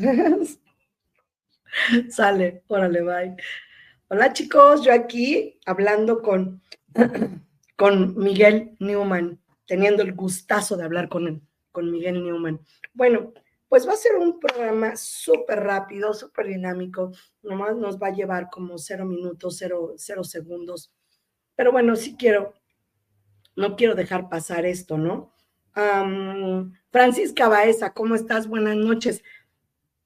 Sale, órale, bye. Hola chicos, yo aquí hablando con, con Miguel Newman, teniendo el gustazo de hablar con, con Miguel Newman. Bueno, pues va a ser un programa súper rápido, súper dinámico, nomás nos va a llevar como cero minutos, cero, cero segundos. Pero bueno, sí quiero, no quiero dejar pasar esto, ¿no? Francisca Baeza, ¿cómo estás? Buenas noches.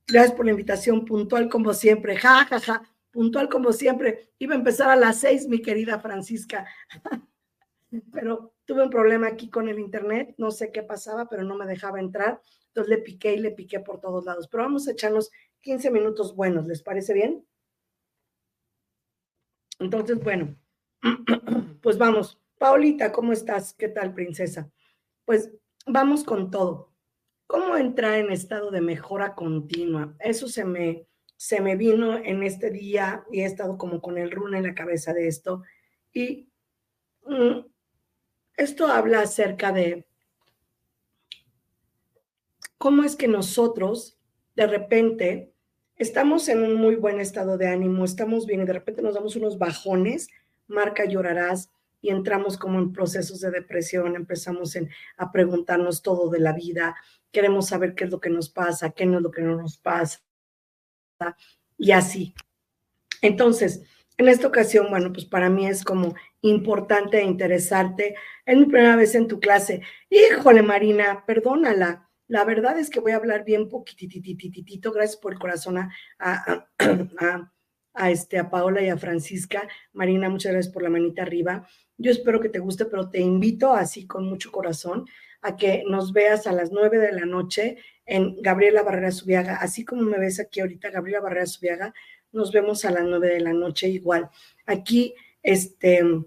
Gracias por la invitación, puntual como siempre, ja, ja, ja, puntual como siempre. Iba a empezar a las seis, mi querida Francisca, pero tuve un problema aquí con el internet, no sé qué pasaba, pero no me dejaba entrar, entonces le piqué y le piqué por todos lados. Pero vamos a echarnos 15 minutos buenos, ¿les parece bien? Entonces, bueno, pues vamos. Paulita, ¿cómo estás? ¿Qué tal, princesa? Pues vamos con todo. ¿Cómo entrar en estado de mejora continua? Eso se me, se me vino en este día y he estado como con el run en la cabeza de esto. Y mm, esto habla acerca de cómo es que nosotros de repente estamos en un muy buen estado de ánimo, estamos bien y de repente nos damos unos bajones, marca llorarás y entramos como en procesos de depresión, empezamos a preguntarnos todo de la vida, queremos saber qué es lo que nos pasa, qué no es lo que no nos pasa, y así. Entonces, en esta ocasión, bueno, pues para mí es como importante e interesarte. Es mi primera vez en tu clase. Híjole, Marina, perdónala. La verdad es que voy a hablar bien poquititititito. Gracias por el corazón a, a, a, a, este, a Paola y a Francisca. Marina, muchas gracias por la manita arriba. Yo espero que te guste, pero te invito así con mucho corazón a que nos veas a las nueve de la noche en Gabriela Barrera Subiaga, así como me ves aquí ahorita, Gabriela Barrera Subiaga, nos vemos a las nueve de la noche igual. Aquí, este, en,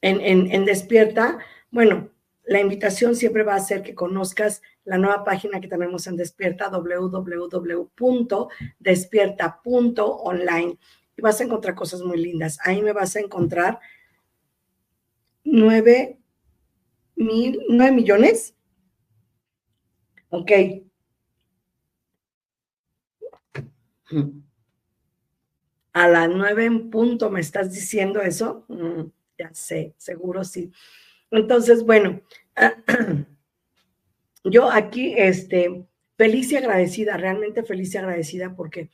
en Despierta, bueno, la invitación siempre va a ser que conozcas la nueva página que tenemos en Despierta, www.despierta.online. Y vas a encontrar cosas muy lindas. Ahí me vas a encontrar nueve mil, nueve millones. Ok. A las nueve en punto me estás diciendo eso. Mm, ya sé, seguro sí. Entonces, bueno, yo aquí, este, feliz y agradecida, realmente feliz y agradecida porque,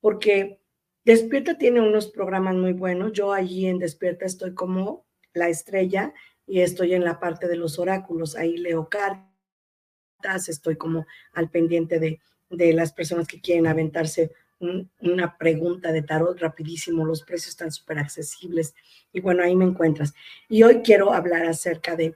porque Despierta tiene unos programas muy buenos. Yo allí en Despierta estoy como la estrella y estoy en la parte de los oráculos. Ahí leo cartas, estoy como al pendiente de, de las personas que quieren aventarse una pregunta de tarot rapidísimo. Los precios están súper accesibles y bueno, ahí me encuentras. Y hoy quiero hablar acerca de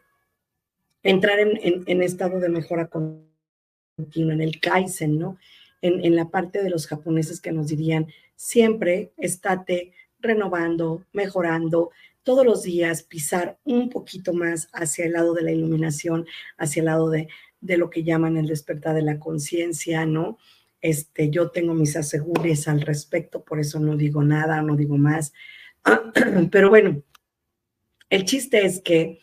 entrar en, en estado de mejora continua, en el Kaizen, ¿no? En, en, la parte de los japoneses que nos dirían, siempre estate renovando, mejorando, todos los días pisar un poquito más hacia el lado de la iluminación, hacia el lado de, de lo que llaman el despertar de la conciencia, ¿no? Este, yo tengo mis asegures al respecto, por eso no digo nada, no digo más. Pero bueno, el chiste es que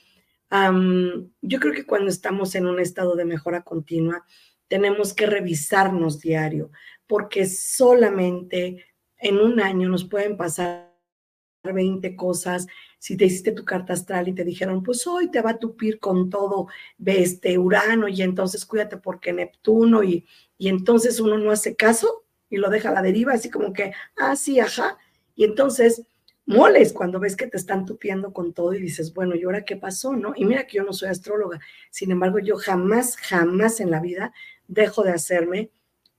yo creo que cuando estamos en un estado de mejora continua, tenemos que revisarnos diario, porque solamente en un año nos pueden pasar 20 cosas. Si te hiciste tu carta astral y te dijeron, pues hoy te va a tupir con todo este Urano y entonces cuídate porque Neptuno y, y entonces uno no hace caso y lo deja a la deriva, así como que, ah, sí, ajá. Y entonces moles cuando ves que te están tupiendo con todo y dices, bueno, ¿y ahora qué pasó? ¿No? Y mira que yo no soy astróloga, sin embargo, yo jamás, jamás en la vida dejo de hacerme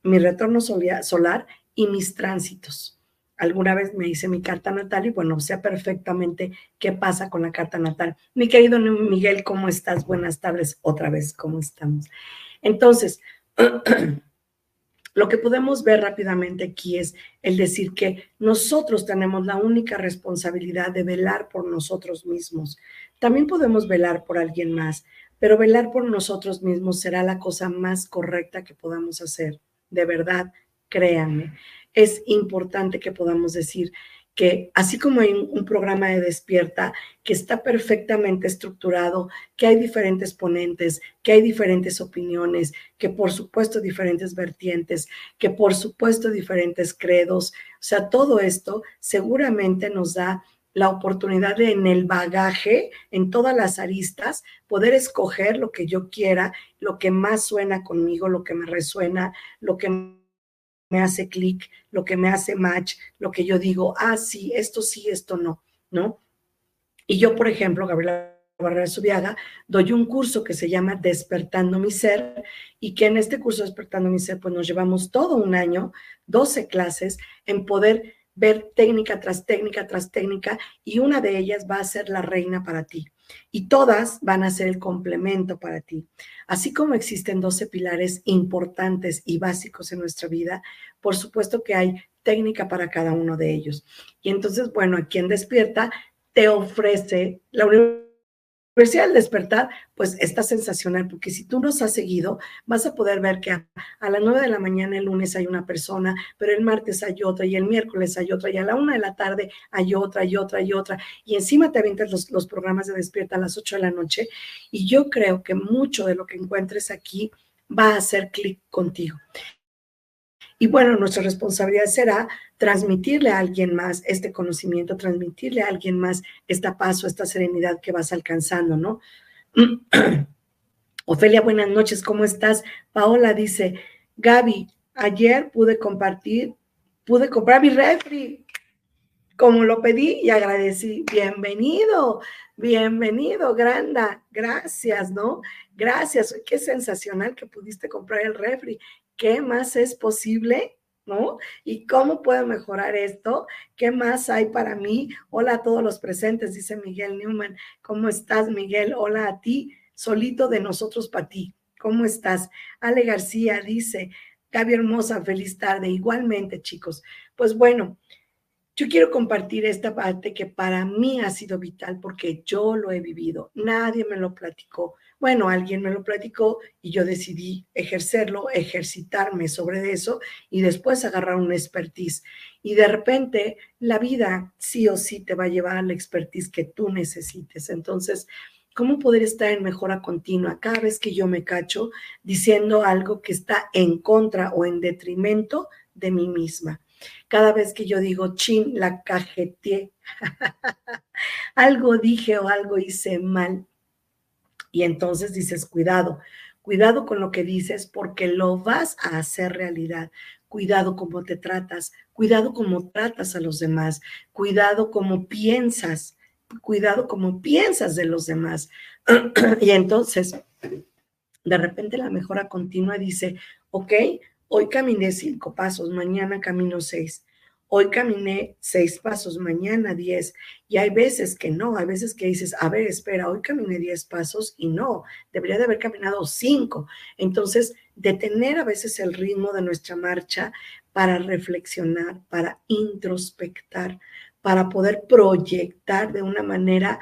mi retorno solar y mis tránsitos. Alguna vez me hice mi carta natal y bueno, sé perfectamente qué pasa con la carta natal. Mi querido Miguel, ¿cómo estás? Buenas tardes otra vez, ¿cómo estamos? Entonces, lo que podemos ver rápidamente aquí es el decir que nosotros tenemos la única responsabilidad de velar por nosotros mismos. También podemos velar por alguien más, pero velar por nosotros mismos será la cosa más correcta que podamos hacer. De verdad, créanme, es importante que podamos decir que así como hay un programa de despierta que está perfectamente estructurado, que hay diferentes ponentes, que hay diferentes opiniones, que por supuesto diferentes vertientes, que por supuesto diferentes credos, o sea, todo esto seguramente nos da la oportunidad de en el bagaje, en todas las aristas, poder escoger lo que yo quiera, lo que más suena conmigo, lo que me resuena, lo que me hace clic, lo que me hace match, lo que yo digo, ah, sí, esto sí, esto no, ¿no? Y yo, por ejemplo, Gabriela Barrera Subiaga, doy un curso que se llama Despertando mi Ser y que en este curso Despertando mi Ser, pues nos llevamos todo un año, 12 clases, en poder ver técnica tras técnica tras técnica y una de ellas va a ser la reina para ti y todas van a ser el complemento para ti. Así como existen 12 pilares importantes y básicos en nuestra vida, por supuesto que hay técnica para cada uno de ellos. Y entonces, bueno, a quien despierta te ofrece la universidad Universidad del Despertar, pues está sensacional, porque si tú nos has seguido, vas a poder ver que a, las nueve de la mañana el lunes hay una persona, pero el martes hay otra, y el miércoles hay otra, y a la una de la tarde hay otra, y otra, y otra, y encima te avientas los, los programas de Despierta a las ocho de la noche, y yo creo que mucho de lo que encuentres aquí va a hacer clic contigo. Y bueno, nuestra responsabilidad será transmitirle a alguien más este conocimiento, transmitirle a alguien más esta paz o esta serenidad que vas alcanzando, ¿no? Ofelia, buenas noches, ¿cómo estás? Paola dice, Gaby, ayer pude compartir, pude comprar mi refri, como lo pedí y agradecí. Bienvenido, bienvenido, Granda, gracias, ¿no? Gracias, qué sensacional que pudiste comprar el refri. ¿Qué más es posible? ¿No? ¿Y cómo puedo mejorar esto? ¿Qué más hay para mí? Hola a todos los presentes, dice Miguel Newman. ¿Cómo estás, Miguel? Hola a ti, solito de nosotros para ti. ¿Cómo estás? Ale García dice, Gaby Hermosa, feliz tarde. Igualmente, chicos. Pues bueno, yo quiero compartir esta parte que para mí ha sido vital porque yo lo he vivido. Nadie me lo platicó. Bueno, alguien me lo platicó y yo decidí ejercerlo, ejercitarme sobre eso y después agarrar una expertise. Y de repente la vida sí o sí te va a llevar a la expertise que tú necesites. Entonces, ¿cómo poder estar en mejora continua cada vez que yo me cacho diciendo algo que está en contra o en detrimento de mí misma? Cada vez que yo digo, chin, la cajeteé, algo dije o algo hice mal y entonces dices, cuidado, Cuidado con lo que dices porque lo vas a hacer realidad. Cuidado cómo te tratas, cuidado cómo tratas a los demás, cuidado cómo piensas, cuidado cómo piensas de los demás. y entonces, de repente la mejora continua dice, ok, hoy caminé cinco pasos, mañana camino seis. Hoy caminé seis pasos, mañana diez. Y hay veces que no, hay veces que dices, a ver, espera, hoy caminé diez pasos y no, debería de haber caminado cinco. Entonces, detener a veces el ritmo de nuestra marcha para reflexionar, para introspectar, para poder proyectar de una manera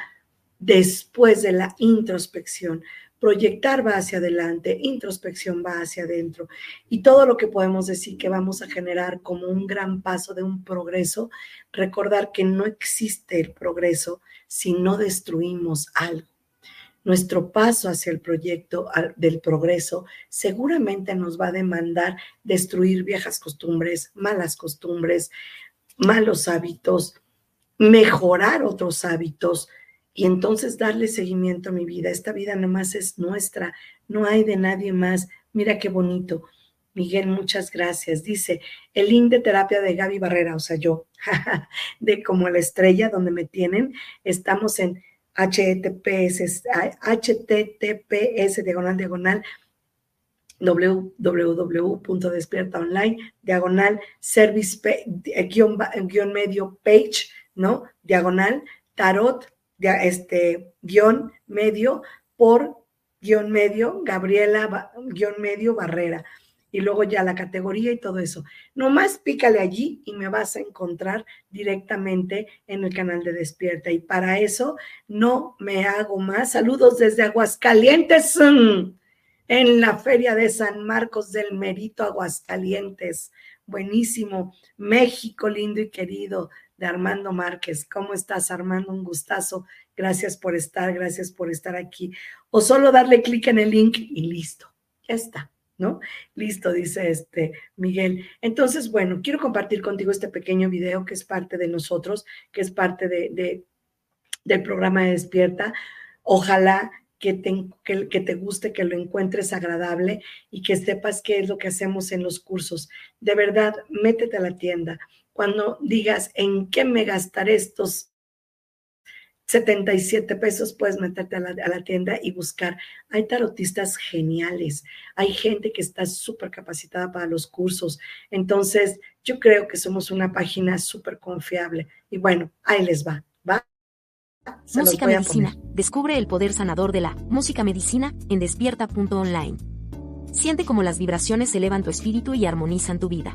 después de la introspección. Proyectar va hacia adelante, introspección va hacia adentro. Y todo lo que podemos decir que vamos a generar como un gran paso de un progreso, recordar que no existe el progreso si no destruimos algo. Nuestro paso hacia el proyecto del progreso seguramente nos va a demandar destruir viejas costumbres, malas costumbres, malos hábitos, mejorar otros hábitos, y entonces darle seguimiento a mi vida. Esta vida nada más es nuestra, no hay de nadie más. Mira qué bonito. Miguel, muchas gracias. Dice, el link de terapia de Gaby Barrera, o sea, yo, de como la estrella donde me tienen, estamos en https, https diagonal diagonal www.despiertaonline diagonal service guion, guion medio page, ¿no? Diagonal tarot este, guion medio por guion medio, Gabriela guion medio Barrera. Y luego ya la categoría y todo eso. Nomás pícale allí y me vas a encontrar directamente en el canal de Despierta. Y para eso no me hago más. Saludos desde Aguascalientes, mm, en la Feria de San Marcos del Merito, Aguascalientes. Buenísimo. México lindo y querido de Armando Márquez. ¿Cómo estás, Armando? Un gustazo. Gracias por estar, gracias por estar aquí. O solo darle clic en el link y listo. Ya está, ¿no? Listo, dice este Miguel. Entonces, bueno, quiero compartir contigo este pequeño video que es parte de nosotros, que es parte de, del programa de Despierta. Ojalá que te, que, que te, guste, que lo encuentres agradable y que sepas qué es lo que hacemos en los cursos. De verdad, métete a la tienda, cuando digas en qué me gastaré estos 77 pesos, puedes meterte a la, tienda y buscar. Hay tarotistas geniales, hay gente que está súper capacitada para los cursos. Entonces, yo creo que somos una página súper confiable. Y bueno, ahí les va, ¿va? música Medicina. Descubre el poder sanador de la música medicina en despierta.online. Siente cómo las vibraciones elevan tu espíritu y armonizan tu vida.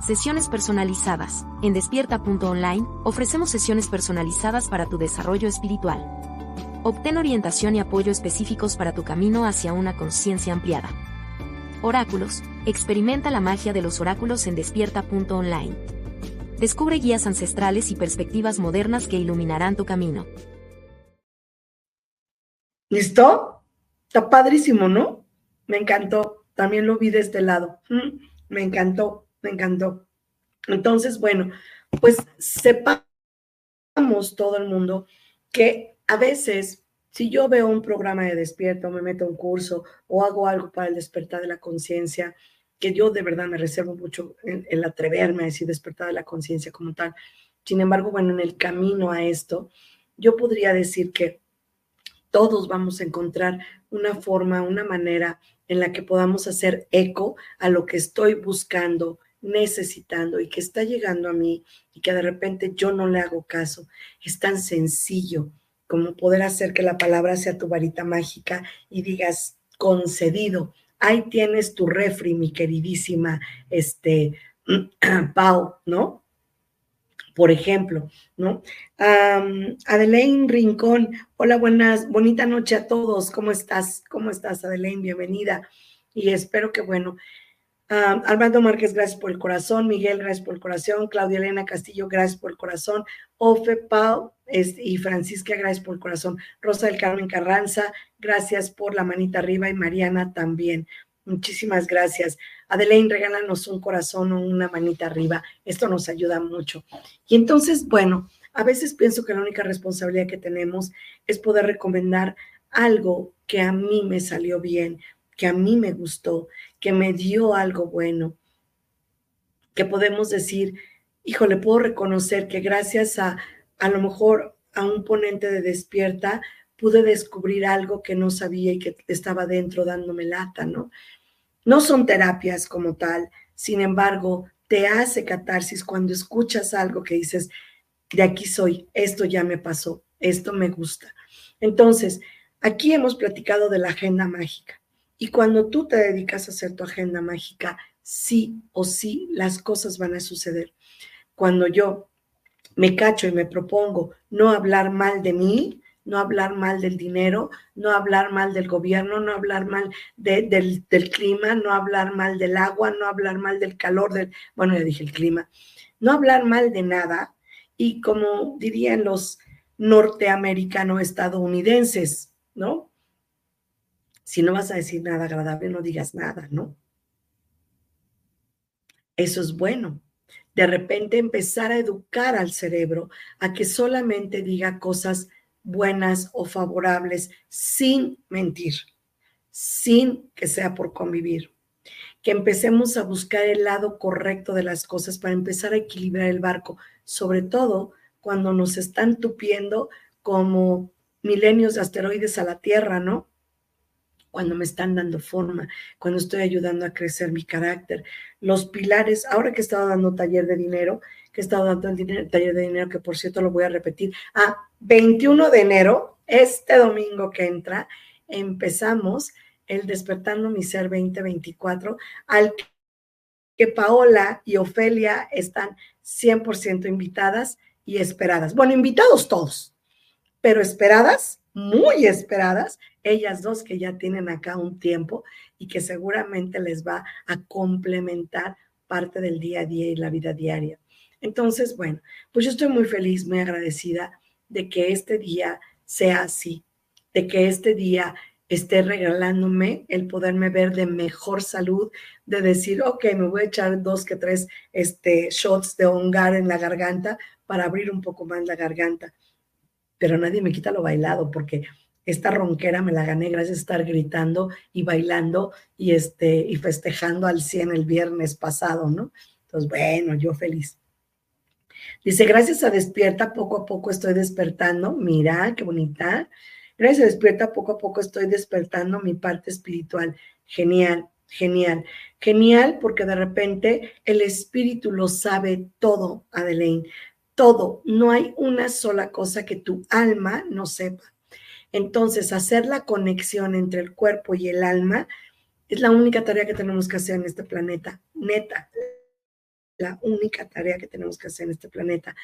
Sesiones personalizadas. En despierta.online ofrecemos sesiones personalizadas para tu desarrollo espiritual. Obtén orientación y apoyo específicos para tu camino hacia una conciencia ampliada. Oráculos. Experimenta la magia de los oráculos en despierta.online. Descubre guías ancestrales y perspectivas modernas que iluminarán tu camino. ¿Listo? Está padrísimo, ¿no? Me encantó. También lo vi de este lado. Mm, me encantó me encantó. Entonces, bueno, pues sepamos todo el mundo que a veces, si yo veo un programa de despierto, me meto a un curso o hago algo para el despertar de la conciencia, que yo de verdad me reservo mucho el, atreverme a decir despertar de la conciencia como tal. Sin embargo, bueno, en el camino a esto, yo podría decir que todos vamos a encontrar una forma, una manera en la que podamos hacer eco a lo que estoy buscando necesitando y que está llegando a mí y que de repente yo no le hago caso. Es tan sencillo como poder hacer que la palabra sea tu varita mágica y digas concedido. Ahí tienes tu refri, mi queridísima este, Pau, ¿no? Por ejemplo, ¿no? Adelaine Rincón, hola, buenas, bonita noche a todos. ¿Cómo estás? ¿Cómo estás, Adelaine? Bienvenida. y espero que, bueno, Armando Márquez, gracias por el corazón. Miguel, gracias por el corazón. Claudia Elena Castillo, gracias por el corazón. Ofe, Pau y Francisca, gracias por el corazón. Rosa del Carmen Carranza, gracias por la manita arriba y Mariana también. Muchísimas gracias. Adelaine, regálanos un corazón o una manita arriba. Esto nos ayuda mucho. Y entonces, bueno, a veces pienso que la única responsabilidad que tenemos es poder recomendar algo que a mí me salió bien, que a mí me gustó, que me dio algo bueno, que podemos decir, híjole, puedo reconocer que gracias a a lo mejor a un ponente de despierta pude descubrir algo que no sabía y que estaba dentro dándome lata, ¿no? No son terapias como tal, sin embargo, te hace catarsis cuando escuchas algo que dices, de aquí soy, esto ya me pasó, esto me gusta. Entonces, aquí hemos platicado de la agenda mágica. Y cuando tú te dedicas a hacer tu agenda mágica, sí o sí las cosas van a suceder. Cuando yo me cacho y me propongo no hablar mal de mí, no hablar mal del dinero, no hablar mal del gobierno, no hablar mal del, clima, no hablar mal del agua, no hablar mal del calor, del, bueno, ya dije el clima, no hablar mal de nada. Y como dirían los norteamericanos estadounidenses, ¿no? Si no vas a decir nada agradable, no digas nada, ¿no? Eso es bueno. De repente empezar a educar al cerebro a que solamente diga cosas buenas o favorables sin mentir, sin que sea por convivir. Que empecemos a buscar el lado correcto de las cosas para empezar a equilibrar el barco, sobre todo cuando nos están tupiendo como milenios de asteroides a la Tierra, ¿no? Cuando me están dando forma, cuando estoy ayudando a crecer mi carácter. Los pilares, ahora que he estado dando taller de dinero, que he estado dando el taller de dinero, que por cierto lo voy a repetir, a 21 de enero, este domingo que entra, empezamos el Despertando mi Ser 2024, al que Paola y Ofelia están 100% invitadas y esperadas. Bueno, invitados todos, pero esperadas, muy esperadas, ellas dos que ya tienen acá un tiempo y que seguramente les va a complementar parte del día a día y la vida diaria. Entonces, bueno, pues yo estoy muy feliz, muy agradecida de que este día sea así, de que este día esté regalándome el poderme ver de mejor salud, de decir, ok, me voy a echar dos que tres este, shots de hongar en la garganta para abrir un poco más la garganta. Pero nadie me quita lo bailado porque esta ronquera me la gané gracias a estar gritando y bailando y, este, y festejando al 100 el viernes pasado, ¿no? Entonces, bueno, yo feliz. Dice, gracias a Despierta, poco a poco estoy despertando. Mira, qué bonita. Gracias a Despierta, poco a poco estoy despertando mi parte espiritual. Genial, genial. Genial porque de repente el espíritu lo sabe todo, Adelaine. Todo. No hay una sola cosa que tu alma no sepa. Entonces, hacer la conexión entre el cuerpo y el alma es la única tarea que tenemos que hacer en este planeta, neta, la única tarea que tenemos que hacer en este planeta.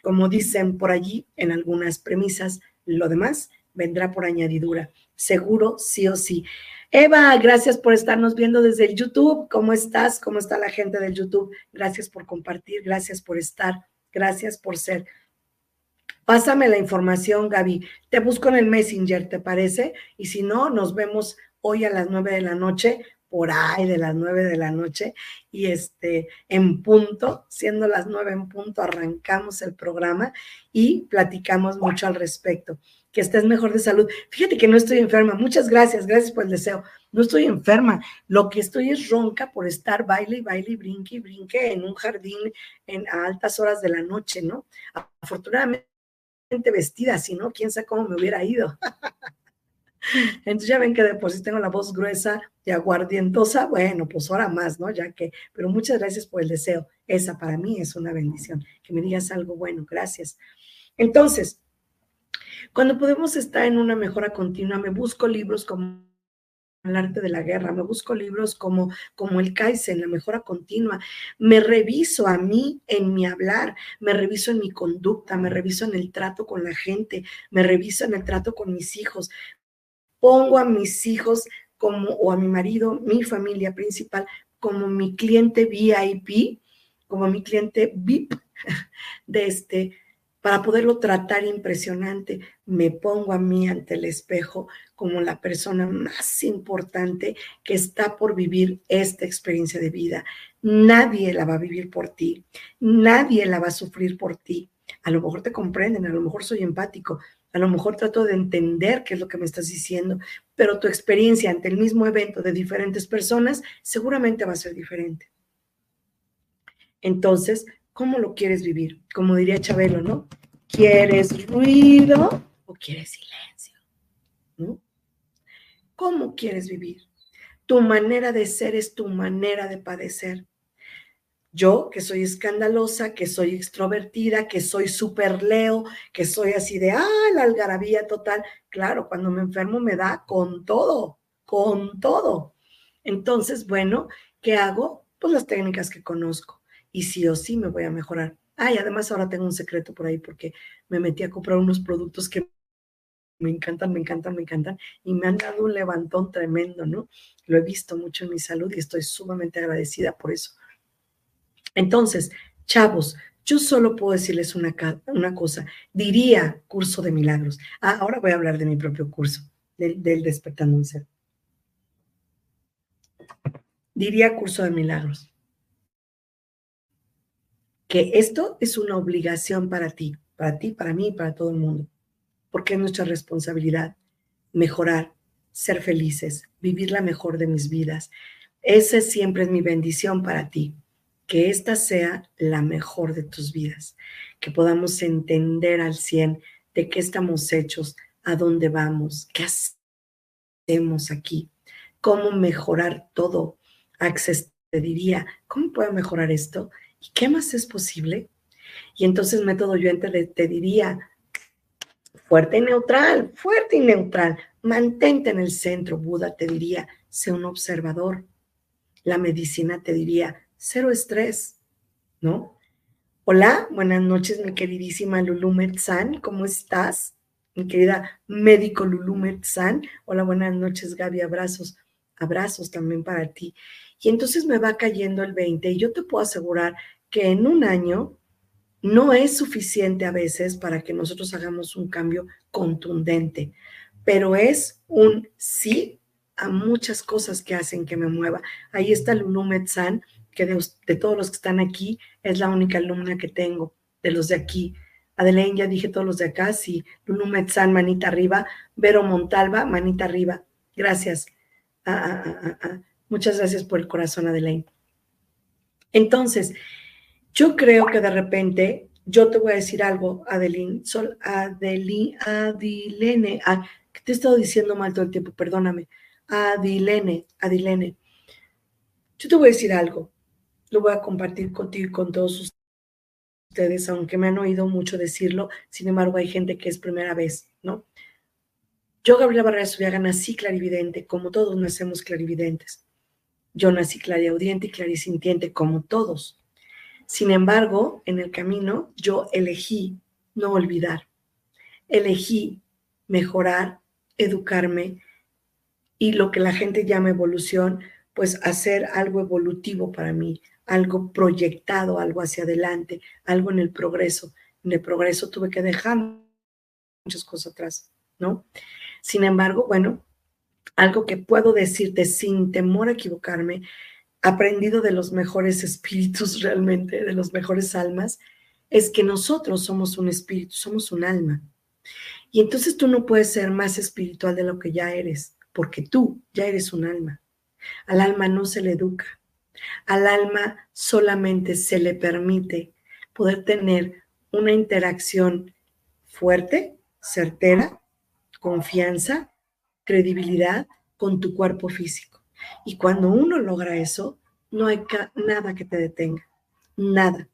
Como dicen por allí en algunas premisas, lo demás vendrá por añadidura, seguro, sí o sí. Eva, gracias por estarnos viendo desde el YouTube. ¿Cómo estás? ¿Cómo está la gente del YouTube? Gracias por compartir, gracias por estar, gracias por ser. Pásame la información, Gaby. Te busco en el Messenger, ¿te parece? Y si no, nos vemos hoy a las nueve de la noche, por ahí de las nueve de la noche, y este, en punto, siendo las nueve en punto, arrancamos el programa y platicamos mucho al respecto. Que estés mejor de salud. Fíjate que no estoy enferma. Muchas gracias, gracias por el deseo. No estoy enferma. Lo que estoy es ronca por estar baile baile y brinque y brinque en un jardín en, a altas horas de la noche, ¿no? Afortunadamente vestida, si no, quién sabe cómo me hubiera ido. Entonces ya ven que de por sí tengo la voz gruesa y aguardientosa, bueno, pues ahora más, ¿no? Ya que, pero muchas gracias por el deseo. Esa para mí es una bendición, que me digas algo bueno, gracias. Entonces, cuando podemos estar en una mejora continua, me busco libros como el arte de la guerra, me busco libros como, como el Kaizen, la mejora continua, me reviso a mí en mi hablar, me reviso en mi conducta, me reviso en el trato con la gente, me reviso en el trato con mis hijos, pongo a mis hijos como, o a mi marido, mi familia principal, como mi cliente VIP, como mi cliente VIP de este, para poderlo tratar impresionante, me pongo a mí ante el espejo como la persona más importante que está por vivir esta experiencia de vida. Nadie la va a vivir por ti, nadie la va a sufrir por ti. A lo mejor te comprenden, a lo mejor soy empático, a lo mejor trato de entender qué es lo que me estás diciendo, pero tu experiencia ante el mismo evento de diferentes personas seguramente va a ser diferente. Entonces, ¿cómo lo quieres vivir? Como diría Chabelo, ¿no? ¿Quieres ruido o quieres silencio? ¿No? ¿Cómo quieres vivir? Tu manera de ser es tu manera de padecer. Yo, que soy escandalosa, que soy extrovertida, que soy súper leo, que soy así de, ah, la algarabía total. Claro, cuando me enfermo me da con todo, con todo. Entonces, bueno, ¿qué hago? Pues las técnicas que conozco. Y sí o sí me voy a mejorar. Ay, además ahora tengo un secreto por ahí porque me metí a comprar unos productos que me encantan, me encantan, me encantan y me han dado un levantón tremendo, ¿no? Lo he visto mucho en mi salud y estoy sumamente agradecida por eso. Entonces, chavos, yo solo puedo decirles una, una cosa. Diría curso de milagros. Ah, ahora voy a hablar de mi propio curso, del, del despertando un ser. Diría curso de milagros. Que esto es una obligación para ti, para ti, para mí, para todo el mundo. Porque es nuestra responsabilidad mejorar, ser felices, vivir la mejor de mis vidas. Esa siempre es mi bendición para ti que esta sea la mejor de tus vidas, que podamos entender al 100 de qué estamos hechos, a dónde vamos, qué hacemos aquí, cómo mejorar todo. Access te diría, ¿cómo puedo mejorar esto? ¿Y qué más es posible? Y entonces método yo te, diría, fuerte y neutral, fuerte y neutral, mantente en el centro. Buda te diría, sé un observador. La medicina te diría, cero estrés, ¿no? Hola, buenas noches, mi queridísima Lulu Metzán, ¿cómo estás? Mi querida médico Lulu Metzán. Hola, buenas noches, Gaby, abrazos, abrazos también para ti. Y entonces me va cayendo el 20 y yo te puedo asegurar que en un año no es suficiente a veces para que nosotros hagamos un cambio contundente, pero es un sí a muchas cosas que hacen que me mueva. Ahí está Lulu Metzán que de, todos los que están aquí es la única alumna que tengo, de los de aquí. Adelaine, ya dije todos los de acá, sí. Lulu Metzán, manita arriba. Vero Montalva, manita arriba. Gracias. Ah, ah, ah, Muchas gracias por el corazón, Adelaine. Entonces, yo creo que de repente, yo te voy a decir algo, Adeline, Sol, Adeline, Adilene, que te he estado diciendo mal todo el tiempo, perdóname. Adilene, Adilene. Yo te voy a decir algo lo voy a compartir contigo y con todos ustedes, aunque me han oído mucho decirlo, sin embargo hay gente que es primera vez, ¿no? Yo, Gabriela Barrera Subiaga, nací clarividente, como todos nacemos clarividentes. Yo nací clariaudiente y clarisintiente, como todos. Sin embargo, en el camino yo elegí no olvidar. Elegí mejorar, educarme y lo que la gente llama evolución, pues hacer algo evolutivo para mí, algo proyectado, algo hacia adelante, algo en el progreso. En el progreso tuve que dejar muchas cosas atrás, ¿no? Sin embargo, bueno, algo que puedo decirte sin temor a equivocarme, aprendido de los mejores espíritus realmente, de los mejores almas, es que nosotros somos un espíritu, somos un alma. Y entonces tú no puedes ser más espiritual de lo que ya eres, porque tú ya eres un alma. Al alma no se le educa, al alma solamente se le permite poder tener una interacción fuerte, certera, confianza, credibilidad con tu cuerpo físico. Y cuando uno logra eso, no hay nada que te detenga, nada,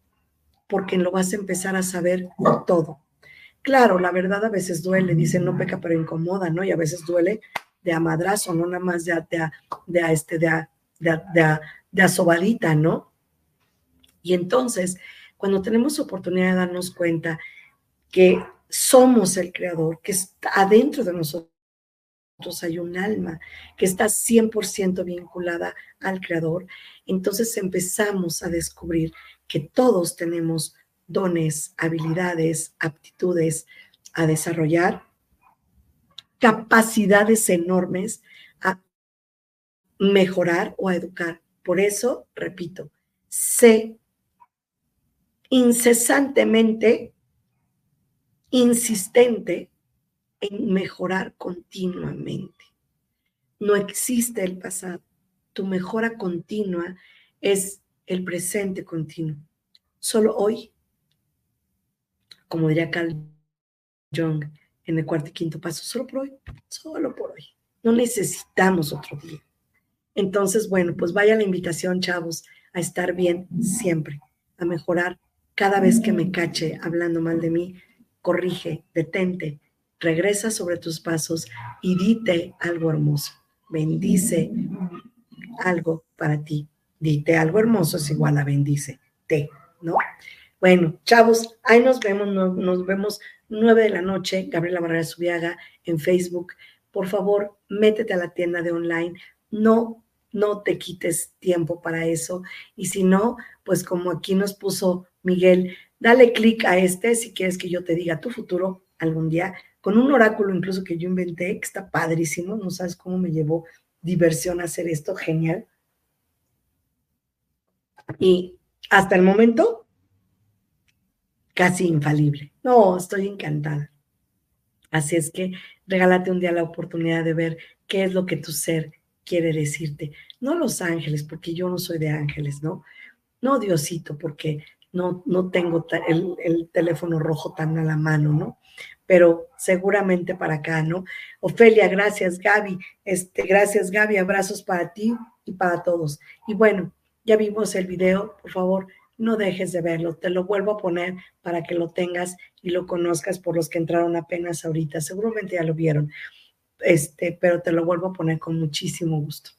porque lo vas a empezar a saber todo. Claro, la verdad a veces duele, dicen no peca pero incomoda, ¿no? Y a veces duele de a madrazo, no nada más de a, de de este, de de de asobadita, ¿no? Y entonces, cuando tenemos oportunidad de darnos cuenta que somos el creador, que está adentro de nosotros, hay un alma que está 100% vinculada al Creador, entonces empezamos a descubrir que todos tenemos dones, habilidades, aptitudes a desarrollar, capacidades enormes a mejorar o a educar. Por eso, repito, sé incesantemente insistente en mejorar continuamente. No existe el pasado. Tu mejora continua es el presente continuo. Solo hoy, como diría Carl Jung en el cuarto y quinto paso, solo por hoy, solo por hoy. No necesitamos otro día. Entonces, bueno, pues vaya la invitación, chavos, a estar bien siempre, a mejorar cada vez que me cache hablando mal de mí, corrige, detente, regresa sobre tus pasos y dite algo hermoso. Bendice algo para ti. Dite algo hermoso es igual a bendice. Te, ¿no? Bueno, chavos, ahí nos vemos, nos vemos nueve de la noche, Gabriela Barrera Subiaga en Facebook. Por favor, métete a la tienda de online. No, no te quites tiempo para eso. Y si no, pues como aquí nos puso Miguel, dale clic a este si quieres que yo te diga tu futuro algún día con un oráculo incluso que yo inventé, que está padrísimo, no sabes cómo me llevó diversión hacer esto, genial. Y hasta el momento, casi infalible. No, estoy encantada. Así es que regálate un día la oportunidad de ver qué es lo que tu ser quiere decirte. No los ángeles, porque yo no soy de ángeles, ¿no? No Diosito, porque no, no tengo el, el teléfono rojo tan a la mano, ¿no? Pero seguramente para acá, ¿no? Ofelia, gracias, Gaby. Este, gracias, Gaby. Abrazos para ti y para todos. Y bueno, ya vimos el video, por favor, no dejes de verlo. Te lo vuelvo a poner para que lo tengas y lo conozcas por los que entraron apenas ahorita. Seguramente ya lo vieron. Este, pero te lo vuelvo a poner con muchísimo gusto.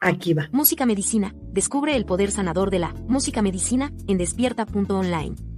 Aquí va. Música Medicina. Descubre el poder sanador de la música medicina en despierta.online.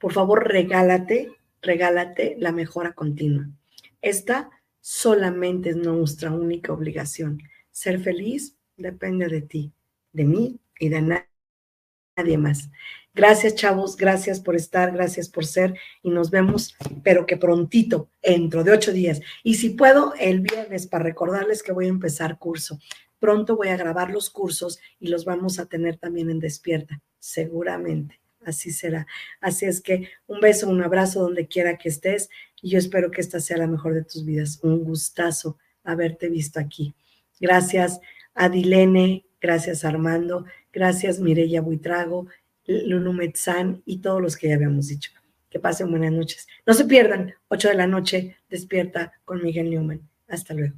por favor regálate, regálate la mejora continua. Esta solamente es nuestra única obligación. Ser feliz depende de ti, de mí y de nadie más. Gracias, chavos, gracias por estar, gracias por ser y nos vemos, pero que prontito, dentro de ocho días. Y si puedo, el viernes para recordarles que voy a empezar curso. Pronto voy a grabar los cursos y los vamos a tener también en Despierta, seguramente así será. Así es que un beso, un abrazo donde quiera que estés y yo espero que esta sea la mejor de tus vidas. Un gustazo haberte visto aquí. Gracias Adilene, gracias Armando, gracias Mireya Buitrago, Lulu Metzán y todos los que ya habíamos dicho. Que pasen buenas noches. No se pierdan, 8 de la noche, despierta con Miguel Newman. Hasta luego.